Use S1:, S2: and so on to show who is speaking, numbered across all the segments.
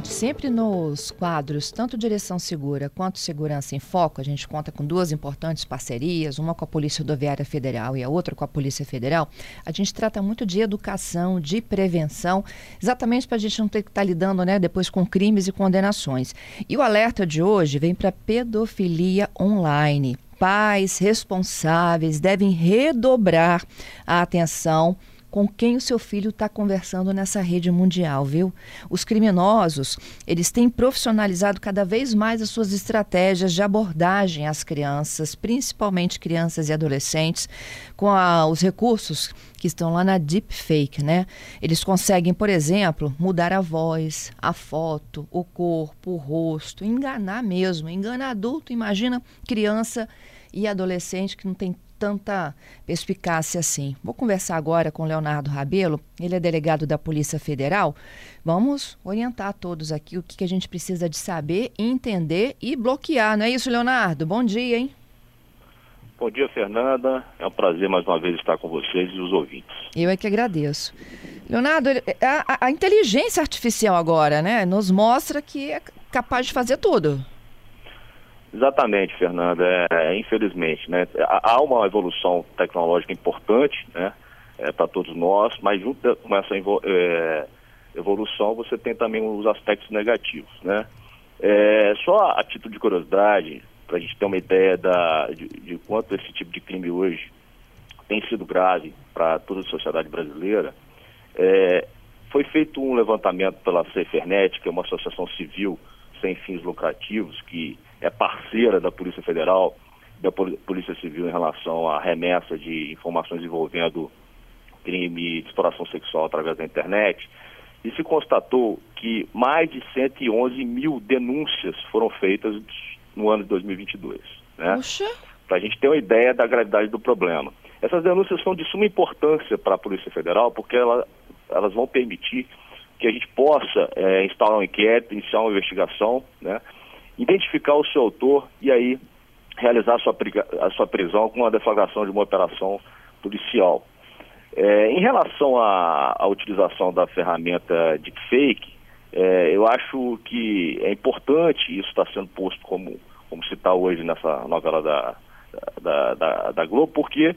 S1: Gente? Sempre nos quadros, tanto Direção Segura quanto Segurança em Foco, a gente conta com duas importantes parcerias, uma com a Polícia Rodoviária Federal e a outra com a Polícia Federal. A gente trata muito de educação, de prevenção, exatamente para a gente não ter que estar tá lidando né, depois com crimes e condenações. E o alerta de hoje vem para pedofilia online pais responsáveis devem redobrar a atenção com quem o seu filho está conversando nessa rede mundial, viu? Os criminosos, eles têm profissionalizado cada vez mais as suas estratégias de abordagem às crianças, principalmente crianças e adolescentes, com a, os recursos que estão lá na deepfake, né? Eles conseguem, por exemplo, mudar a voz, a foto, o corpo, o rosto, enganar mesmo, enganar adulto, imagina criança e adolescente que não tem tanta perspicácia assim. Vou conversar agora com Leonardo Rabelo, ele é delegado da Polícia Federal. Vamos orientar todos aqui o que, que a gente precisa de saber, entender e bloquear. Não é isso, Leonardo? Bom dia, hein?
S2: Bom dia, Fernanda. É um prazer mais uma vez estar com vocês e os ouvintes.
S1: Eu é que agradeço. Leonardo, a, a inteligência artificial agora, né, nos mostra que é capaz de fazer tudo.
S2: Exatamente, Fernanda. É, é, infelizmente, né? Há uma evolução tecnológica importante, né? É, para todos nós, mas junto com essa é, evolução você tem também os aspectos negativos, né? É, só a título de curiosidade, para a gente ter uma ideia da, de, de, quanto esse tipo de crime hoje tem sido grave para toda a sociedade brasileira, é, foi feito um levantamento pela Cefernet, que é uma associação civil sem fins lucrativos, que é parceira da Polícia Federal, da Polícia Civil em relação à remessa de informações envolvendo crime de exploração sexual através da internet, e se constatou que mais de 111 mil denúncias foram feitas no ano de 2022. Né? Para a gente ter uma ideia da gravidade do problema. Essas denúncias são de suma importância para a Polícia Federal, porque ela, elas vão permitir que a gente possa é, instalar um inquérito, iniciar uma investigação, né? Identificar o seu autor e aí realizar a sua, a sua prisão com a deflagração de uma operação policial. É, em relação à, utilização da ferramenta deepfake, é, eu acho que é importante isso estar sendo posto como, como se está hoje nessa novela da, da, da, da, Globo, porque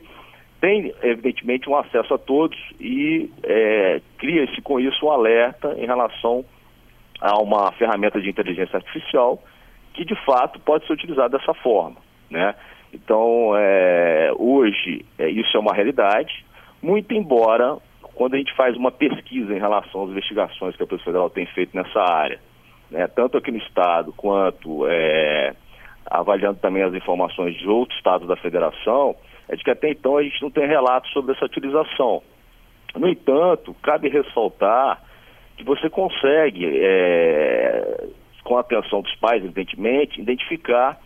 S2: tem, evidentemente, um acesso a todos e é, cria-se com isso um alerta em relação a uma ferramenta de inteligência artificial que de fato pode ser utilizado dessa forma. Né? Então, é, hoje, é, isso é uma realidade, muito embora, quando a gente faz uma pesquisa em relação às investigações que a Polícia Federal tem feito nessa área, né, tanto aqui no Estado quanto é, avaliando também as informações de outros estados da federação, é de que até então a gente não tem relatos sobre essa utilização. No entanto, cabe ressaltar que você consegue é, com a atenção dos pais, evidentemente, identificar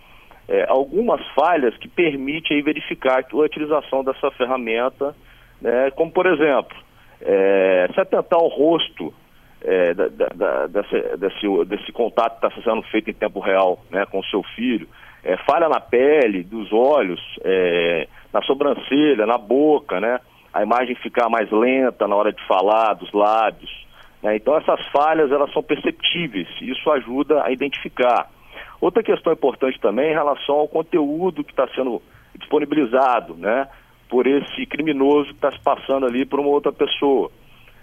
S2: é, algumas falhas que permitem verificar a utilização dessa ferramenta, né, como por exemplo, é, se atentar ao rosto é, da, da, desse, desse, desse, contato que está sendo feito em tempo real né, com o seu filho, falha na pele, dos olhos, na sobrancelha, na boca, né, a imagem ficar mais lenta na hora de falar, dos lábios? Então essas falhas elas são perceptíveis e isso ajuda a identificar. Outra questão importante também é em relação ao conteúdo que está sendo disponibilizado, né, por esse criminoso que está se passando ali por uma outra pessoa.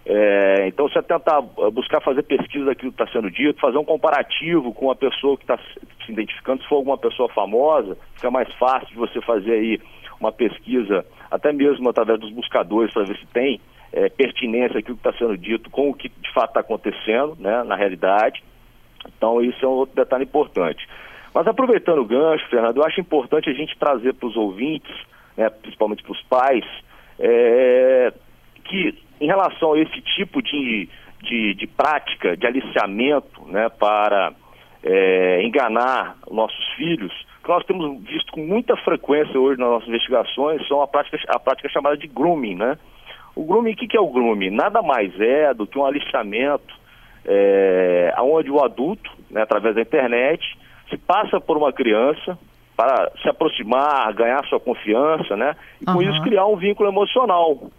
S2: É, então, você tentar buscar fazer pesquisa daquilo que está sendo dito, fazer um comparativo com a pessoa que está se identificando, se for alguma pessoa famosa, fica mais fácil de você fazer aí uma pesquisa, até mesmo através dos buscadores, para ver se tem é, pertinência aquilo que está sendo dito com o que de fato está acontecendo, né, na realidade. Então, isso é um outro detalhe importante. Mas aproveitando o gancho, Fernando, eu acho importante a gente trazer para os ouvintes, né, principalmente para os pais, é, que em relação a esse tipo de, de, de prática, de aliciamento né, para é, enganar nossos filhos, que nós temos visto com muita frequência hoje nas nossas investigações, são a prática, a prática chamada de grooming, né? O grooming, o que, que é o grooming? Nada mais é do que um aliciamento é, onde o adulto né, através da internet, se passa por uma criança para se aproximar, ganhar sua confiança, né? E com uhum. isso criar um vínculo emocional.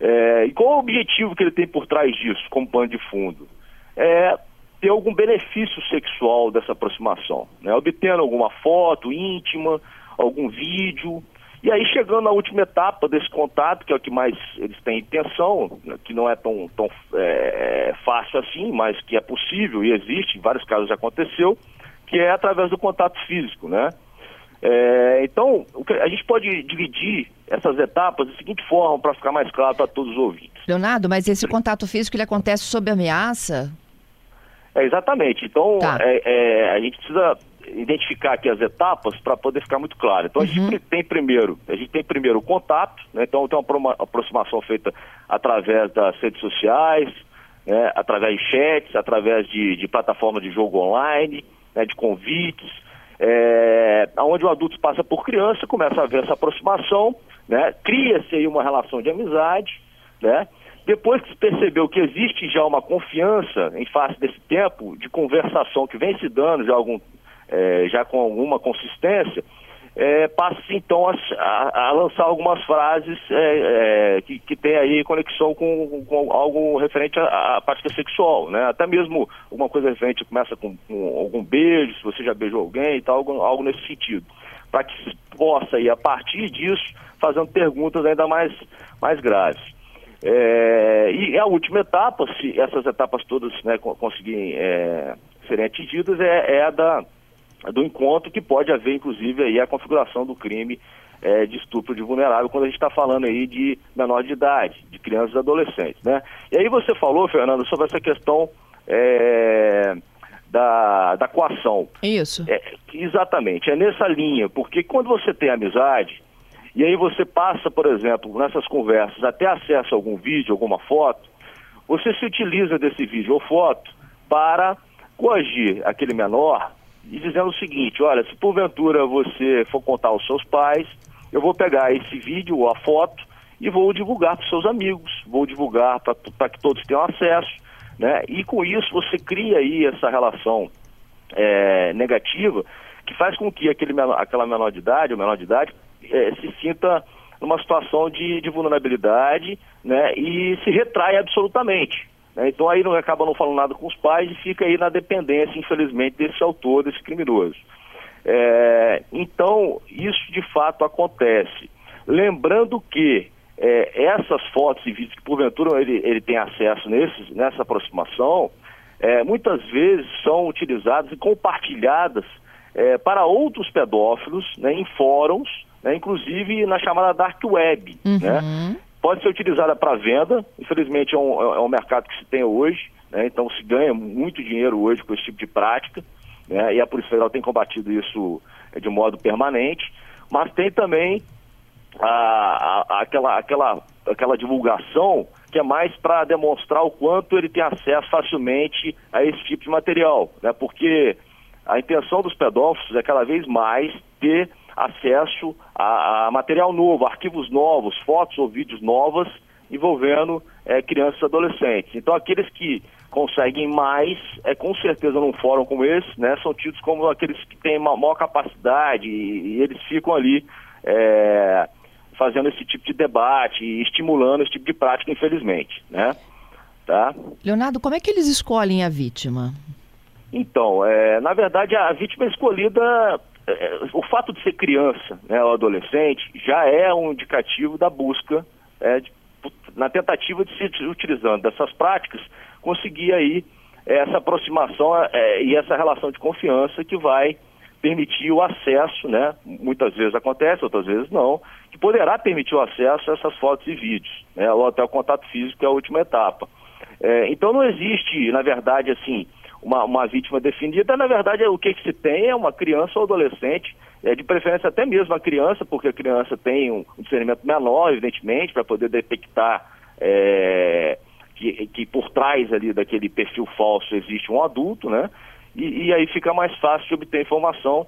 S2: É, e qual é o objetivo que ele tem por trás disso, como pano de fundo? É ter algum benefício sexual dessa aproximação, né? obtendo alguma foto íntima, algum vídeo, e aí chegando na última etapa desse contato, que é o que mais eles têm intenção, que não é tão, tão é, fácil assim, mas que é possível e existe, em vários casos já aconteceu, que é através do contato físico, né? É, então, a gente pode dividir essas etapas da seguinte forma, para ficar mais claro para todos os ouvintes.
S1: Leonardo, mas esse contato físico ele acontece sob ameaça?
S2: É, exatamente. Então, tá. é, é, a gente precisa identificar aqui as etapas para poder ficar muito claro. Então, a gente uhum. tem primeiro, a gente tem primeiro o contato, né? então tem uma aproximação feita através das redes sociais, né? através de chats, através de, de plataformas de jogo online, né? de convites, é, onde o adulto passa por criança, começa a haver essa aproximação, né? cria-se aí uma relação de amizade, né? Depois que se percebeu que existe já uma confiança em face desse tempo de conversação que vem se dando já, algum, é, já com alguma consistência, é, então a, a, a, lançar algumas frases é, é, que, que tem aí conexão com, com algo referente à, à, prática sexual, né? Até mesmo alguma coisa referente, começa com, com, algum beijo, se você já beijou alguém e tal, algo, algo nesse sentido. Para que se possa aí, a partir disso, fazendo perguntas ainda mais, mais graves. É, e a última etapa, se essas etapas todas né, conseguirem é, serem atingidas, é, é, a da, do encontro que pode haver, inclusive, aí a configuração do crime é, de estupro de vulnerável, quando a gente está falando aí de menor de idade, de crianças e adolescentes. Né? E aí você falou, Fernando, sobre essa questão é, da, da coação.
S1: Isso.
S2: É, exatamente, é nessa linha, porque quando você tem amizade, e aí você passa, por exemplo, nessas conversas, até acesso a algum vídeo, alguma foto, você se utiliza desse vídeo ou foto para coagir aquele menor e dizendo o seguinte, olha, se porventura você for contar aos seus pais, eu vou pegar esse vídeo ou a foto e vou divulgar para os seus amigos, vou divulgar para que todos tenham acesso, né? E com isso você cria aí essa relação é, negativa que faz com que aquele aquela menor de idade, ou menor de idade, é, se sinta numa situação de, de, vulnerabilidade né, e se retrai absolutamente. Né? Então aí não acaba não falando nada com os pais e fica aí na dependência, infelizmente, desse autor, desse criminoso. É, então, isso de fato acontece. Lembrando que é, essas fotos e vídeos que porventura ele, ele tem acesso nesses, nessa aproximação, é, muitas vezes são utilizadas e compartilhadas é, para outros pedófilos né, em fóruns né, inclusive na chamada dark web, uhum. né? Pode ser utilizada para venda, infelizmente é um, é um mercado que se tem hoje, né? então se ganha muito dinheiro hoje com esse tipo de prática, né? e a Polícia Federal tem combatido isso é, de modo permanente, mas tem também a, a, aquela, aquela, aquela divulgação que é mais para demonstrar o quanto ele tem acesso facilmente a esse tipo de material, né? porque a intenção dos pedófilos é cada vez mais ter acesso a, a material novo, arquivos novos, fotos ou vídeos novas envolvendo é, crianças e adolescentes. Então, aqueles que conseguem mais, é, com certeza num fórum como esse, né, são tidos como aqueles que têm maior capacidade e, e eles ficam ali é, fazendo esse tipo de debate e estimulando esse tipo de prática, infelizmente, né? Tá?
S1: Leonardo, como é que eles escolhem a vítima?
S2: Então, é, na verdade, a vítima é escolhida o fato de ser criança né, ou adolescente já é um indicativo da busca, é, de, na tentativa de se utilizando dessas práticas, conseguir aí essa aproximação é, e essa relação de confiança que vai permitir o acesso, né? Muitas vezes acontece, outras vezes não, que poderá permitir o acesso a essas fotos e vídeos, né? Ou até o contato físico, que é a última etapa. É, então não existe, na verdade, assim, uma, uma vítima definida, na verdade, o que, que se tem é uma criança ou adolescente, é, de preferência até mesmo a criança, porque a criança tem um, um discernimento menor, evidentemente, para poder detectar é, que, que por trás ali daquele perfil falso existe um adulto, né? E, e aí fica mais fácil de obter informação.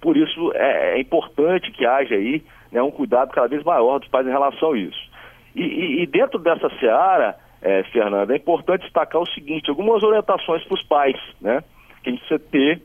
S2: Por isso é, é importante que haja aí né, um cuidado cada vez maior dos pais em relação a isso. E, e, e dentro dessa seara, é, Fernanda, é importante destacar o seguinte, algumas orientações para os pais, né? que a gente precisa ter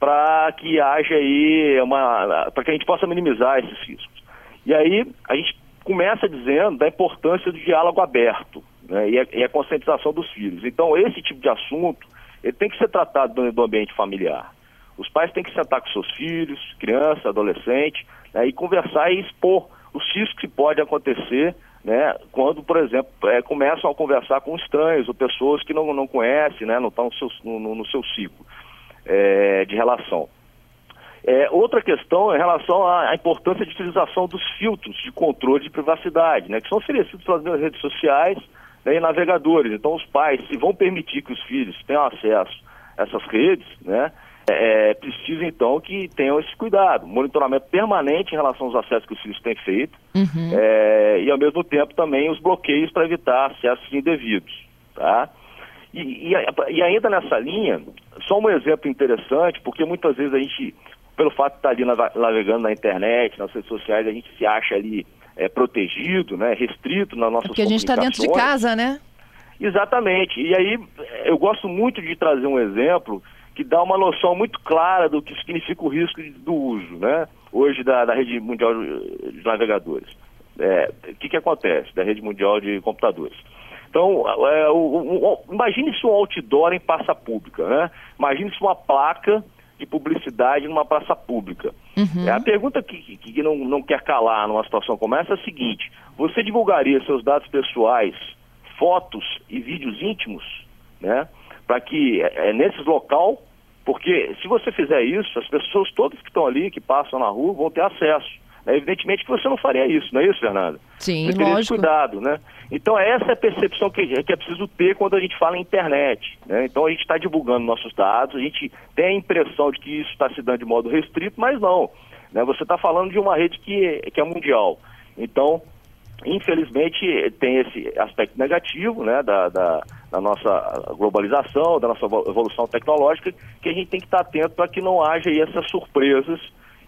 S2: para que haja aí uma. para que a gente possa minimizar esses riscos. E aí a gente começa dizendo da importância do diálogo aberto né, e, a, e, a, conscientização dos filhos. Então, esse tipo de assunto ele tem que ser tratado do, do ambiente familiar. Os pais têm que sentar com seus filhos, criança, adolescente, né, e conversar e expor os riscos que podem acontecer né, quando, por exemplo, é, começam a conversar com estranhos ou pessoas que não, não conhecem, né, não estão no seu, no, no seu ciclo é, de relação. É, outra questão é em relação à, importância de utilização dos filtros de controle de privacidade, né, que são oferecidos pelas redes sociais né, e navegadores. Então, os pais, se vão permitir que os filhos tenham acesso a essas redes, né, é, é precisa então que tenham esse cuidado, monitoramento permanente em relação aos acessos que os filhos têm feito uhum. é, e ao mesmo tempo também os bloqueios para evitar acessos indevidos, tá? E, e, e, ainda nessa linha, só um exemplo interessante, porque muitas vezes a gente, pelo fato de estar ali navegando na internet, nas redes sociais, a gente se acha ali é, protegido, né, restrito na nossa
S1: Porque a gente está dentro de casa, né?
S2: Exatamente. E aí eu gosto muito de trazer um exemplo que dá uma noção muito clara do que significa o risco do uso, né? Hoje da, da rede mundial de navegadores. É, o que, que acontece da rede mundial de computadores? Então, é, o, o, o, imagine se um outdoor em praça pública, né? Imagine se uma placa de publicidade numa praça pública. Uhum. É, a pergunta que, que, que, não, não quer calar numa situação como essa é a seguinte: você divulgaria seus dados pessoais, fotos e vídeos íntimos, né? Para que é, é, nesses local, porque se você fizer isso, as pessoas todas que estão ali, que passam na rua, vão ter acesso. É evidentemente que você não faria isso, não é isso, Fernanda?
S1: Sim,
S2: você
S1: teria lógico.
S2: cuidado, né? Então essa é a percepção que, que é preciso ter quando a gente fala em internet. Né? Então a gente está divulgando nossos dados, a gente tem a impressão de que isso está se dando de modo restrito, mas não. Né? Você está falando de uma rede que, que é mundial. Então, infelizmente, tem esse aspecto negativo né, da, da, da, nossa globalização, da nossa evolução tecnológica, que a gente tem que estar atento para que não haja essas surpresas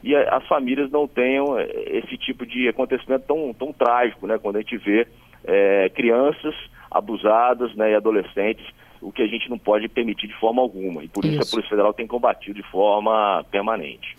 S2: e as famílias não tenham eh, esse tipo de acontecimento tão, tão trágico, né, quando a gente vê é, crianças abusadas né, e adolescentes, o que a gente não pode permitir de forma alguma. E por isso, isso a Polícia Federal tem combatido de forma permanente.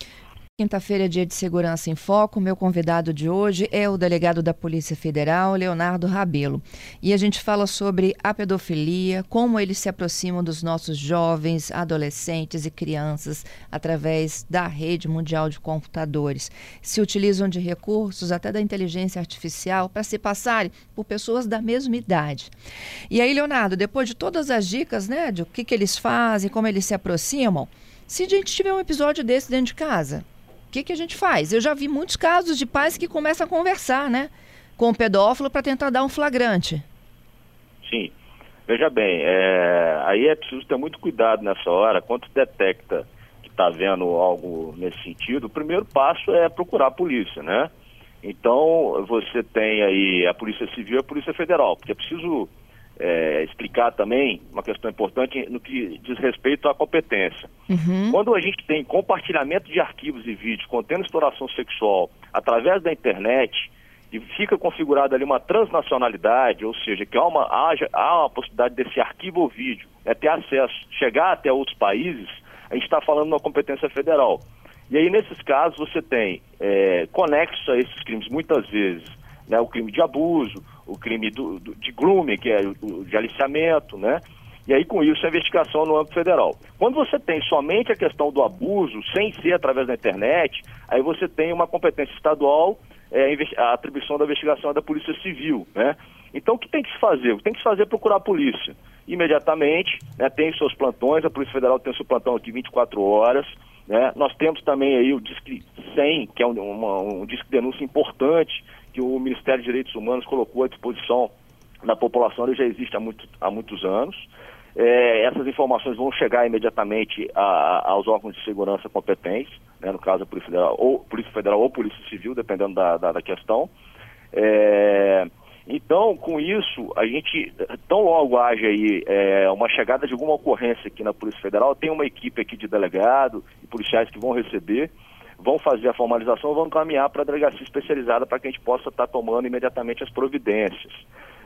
S1: Quinta-feira é dia de Segurança em Foco. Meu convidado de hoje é o delegado da Polícia Federal, Leonardo Rabelo. E a gente fala sobre a pedofilia, como eles se aproximam dos nossos jovens, adolescentes e crianças através da rede mundial de computadores. Se utilizam de recursos, até da inteligência artificial, para se passarem por pessoas da mesma idade. E aí, Leonardo, depois de todas as dicas, né, de o que, que eles fazem, como eles se aproximam, se a gente tiver um episódio desse dentro de casa, que, que a gente faz? Eu já vi muitos casos de pais que começam a conversar, né? Com o pedófilo para tentar dar um flagrante.
S2: Sim. Veja bem, é, aí é preciso ter muito cuidado nessa hora. Quando detecta que está vendo algo nesse sentido, o primeiro passo é procurar a polícia, né? Então, você tem aí a Polícia Civil e a Polícia Federal, porque é preciso é, explicar também uma questão importante no que diz respeito à competência. Uhum. Quando a gente tem compartilhamento de arquivos e vídeos contendo exploração sexual através da internet e fica configurada ali uma transnacionalidade, ou seja, que há uma, haja, há uma possibilidade desse arquivo ou vídeo é, ter acesso, chegar até outros países, a gente está falando de uma competência federal. E aí, nesses casos, você tem é, conexo a esses crimes, muitas vezes, né, o crime de abuso, o crime do, do, de grooming, que é o de aliciamento, né? E aí, com isso, a investigação no âmbito federal. Quando você tem somente a questão do abuso, sem ser através da internet, aí você tem uma competência estadual, é, a atribuição da investigação é da Polícia Civil, né? Então, o que tem que se fazer? O que tem que se fazer é procurar a polícia. Imediatamente, né, tem seus plantões, a Polícia Federal tem seu plantão aqui 24 horas, né? Nós temos também aí o Disque 100, que é um, uma, um disque de denúncia importante, que o Ministério de Direitos Humanos colocou à disposição da população, ele já existe há, muito, há muitos anos. É, essas informações vão chegar imediatamente a, aos órgãos de segurança competentes, né, no caso a Polícia Federal ou, Polícia Federal ou Polícia Civil, dependendo da, da, da questão. É, então, com isso, a gente, tão logo haja aí é, uma chegada de alguma ocorrência aqui na Polícia Federal, tem uma equipe aqui de delegado e policiais que vão receber vão fazer a formalização, vão caminhar para a delegacia especializada para que a gente possa estar tá tomando imediatamente as providências.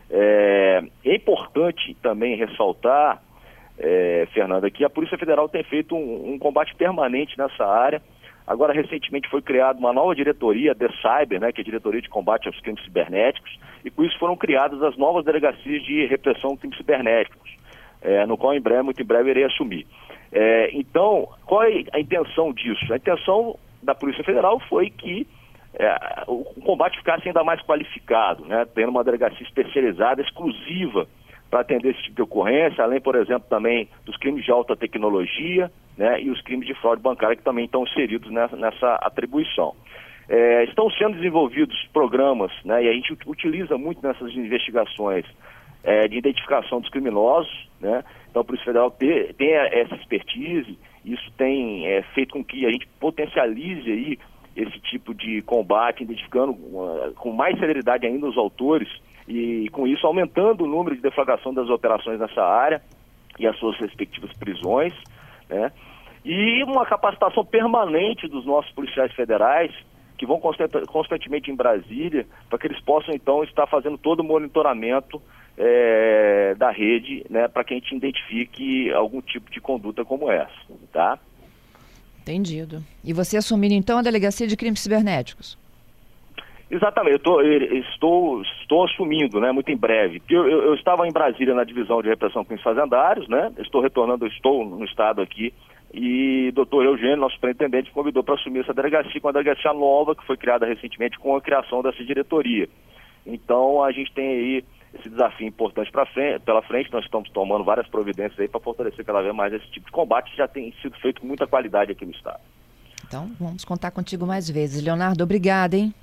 S2: É, é importante também ressaltar é, Fernanda, que a Polícia Federal tem feito um, um, combate permanente nessa área. Agora, recentemente foi criada uma nova diretoria, The Cyber, né, que é a Diretoria de Combate aos Crimes Cibernéticos, e com isso foram criadas as novas delegacias de repressão de crimes cibernéticos, é, no qual em breve, muito em breve, irei assumir. É, então, qual é a intenção disso? A intenção da Polícia Federal foi que é, o combate ficasse ainda mais qualificado, né, tendo uma delegacia especializada, exclusiva para atender esse tipo de ocorrência, além, por exemplo, também dos crimes de alta tecnologia né, e os crimes de fraude bancária que também estão inseridos nessa, nessa atribuição. É, estão sendo desenvolvidos programas, né, e a gente utiliza muito nessas investigações é, de identificação dos criminosos, né, então a Polícia Federal tem, tem essa expertise, isso tem é, feito com que a gente potencialize aí esse tipo de combate, identificando uh, com mais celeridade ainda os autores e com isso aumentando o número de deflagração das operações nessa área e as suas respectivas prisões, né? E uma capacitação permanente dos nossos policiais federais que vão constantemente em Brasília para que eles possam então estar fazendo todo o monitoramento é, da rede, né, para que a gente identifique algum tipo de conduta como essa, tá?
S1: Entendido. E você assumindo então a delegacia de crimes cibernéticos?
S2: Exatamente, eu tô, estou, estou assumindo, né, muito em breve. Eu, eu, eu, estava em Brasília na divisão de repressão com os fazendários, né, estou retornando, estou no estado aqui, e doutor Eugênio, nosso superintendente, convidou para assumir essa delegacia, com a delegacia nova, que foi criada recentemente com a criação dessa diretoria. Então, a gente tem aí esse desafio importante frente, pela frente, nós estamos tomando várias providências aí para fortalecer cada vez mais esse tipo de combate, que já tem sido feito com muita qualidade aqui no estado.
S1: Então, vamos contar contigo mais vezes. Leonardo, obrigada, hein?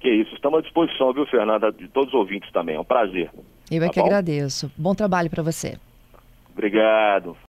S2: Que isso, estamos à disposição, viu, Fernanda, de todos os ouvintes também. É um prazer.
S1: Eu é tá que bom? agradeço. Bom trabalho para você.
S2: Obrigado.